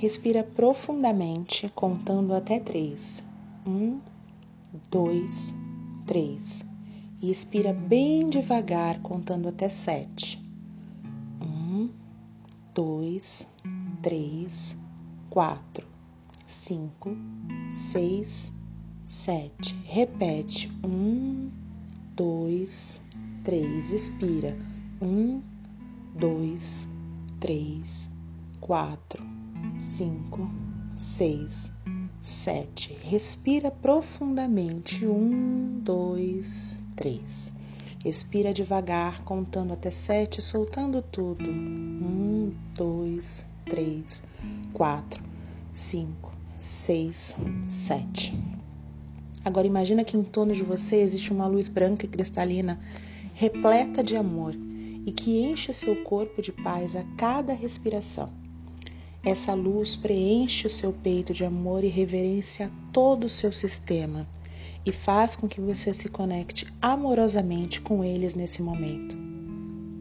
Respira profundamente, contando até três. Um, dois, três. E expira bem devagar, contando até sete. Um, dois, três, quatro, cinco, seis, sete. Repete. Um, dois, três. Expira. Um, dois, três, quatro, cinco, seis, sete. Respira profundamente. Um, dois, três. Expira devagar, contando até sete, soltando tudo. Um, dois, três, quatro, cinco, seis, sete. Agora imagina que em torno de você existe uma luz branca e cristalina, repleta de amor e que enche seu corpo de paz a cada respiração. Essa luz preenche o seu peito de amor e reverência a todo o seu sistema e faz com que você se conecte amorosamente com eles nesse momento.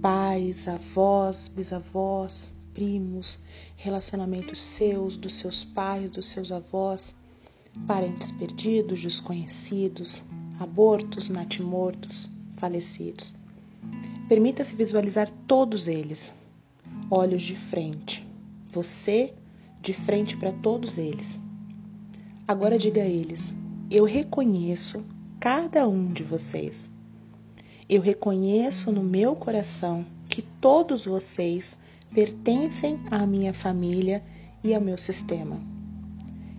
Pais, avós, bisavós, primos, relacionamentos seus, dos seus pais, dos seus avós, parentes perdidos, desconhecidos, abortos, natimortos, falecidos. Permita-se visualizar todos eles, olhos de frente, você de frente para todos eles. Agora diga a eles: eu reconheço cada um de vocês. Eu reconheço no meu coração que todos vocês pertencem à minha família e ao meu sistema.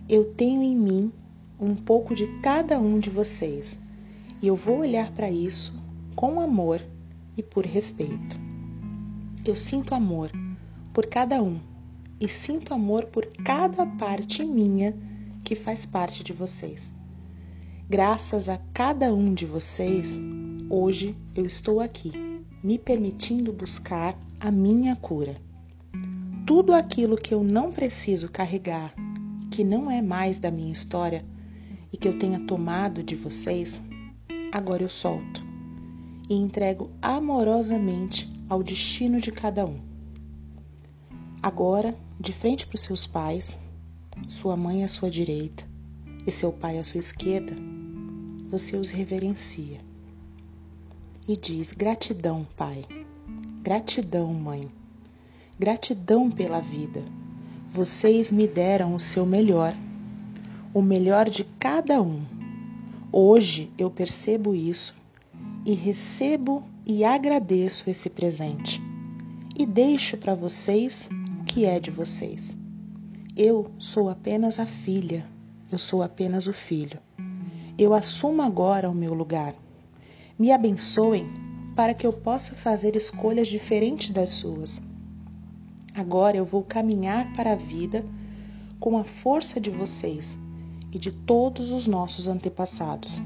Eu tenho em mim um pouco de cada um de vocês e eu vou olhar para isso com amor e por respeito. Eu sinto amor por cada um e sinto amor por cada parte minha que faz parte de vocês. Graças a cada um de vocês, hoje eu estou aqui, me permitindo buscar a minha cura. Tudo aquilo que eu não preciso carregar, que não é mais da minha história e que eu tenha tomado de vocês, agora eu solto e entrego amorosamente ao destino de cada um. Agora, de frente para os seus pais, sua mãe à sua direita e seu pai à sua esquerda, você os reverencia e diz: Gratidão, Pai. Gratidão, Mãe. Gratidão pela vida. Vocês me deram o seu melhor, o melhor de cada um. Hoje eu percebo isso e recebo e agradeço esse presente e deixo para vocês que é de vocês. Eu sou apenas a filha, eu sou apenas o filho. Eu assumo agora o meu lugar. Me abençoem para que eu possa fazer escolhas diferentes das suas. Agora eu vou caminhar para a vida com a força de vocês e de todos os nossos antepassados.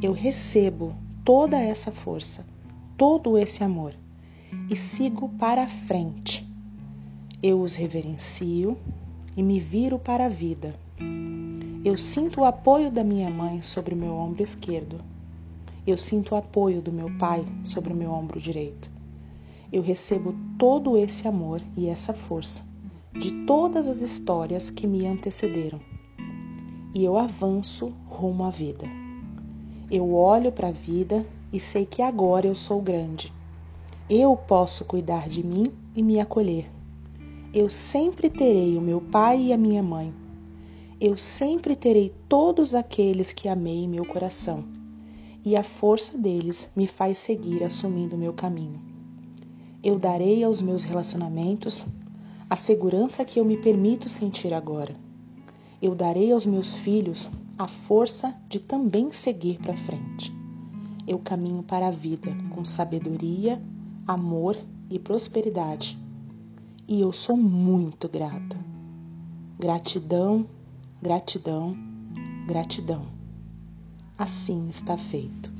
Eu recebo toda essa força, todo esse amor e sigo para a frente. Eu os reverencio e me viro para a vida eu sinto o apoio da minha mãe sobre o meu ombro esquerdo. Eu sinto o apoio do meu pai sobre o meu ombro direito. Eu recebo todo esse amor e essa força de todas as histórias que me antecederam. E eu avanço rumo à vida. Eu olho para a vida e sei que agora eu sou grande. Eu posso cuidar de mim e me acolher. Eu sempre terei o meu pai e a minha mãe eu sempre terei todos aqueles que amei em meu coração, e a força deles me faz seguir assumindo o meu caminho. Eu darei aos meus relacionamentos a segurança que eu me permito sentir agora. Eu darei aos meus filhos a força de também seguir para frente. Eu caminho para a vida com sabedoria, amor e prosperidade. E eu sou muito grata. Gratidão Gratidão, gratidão. Assim está feito.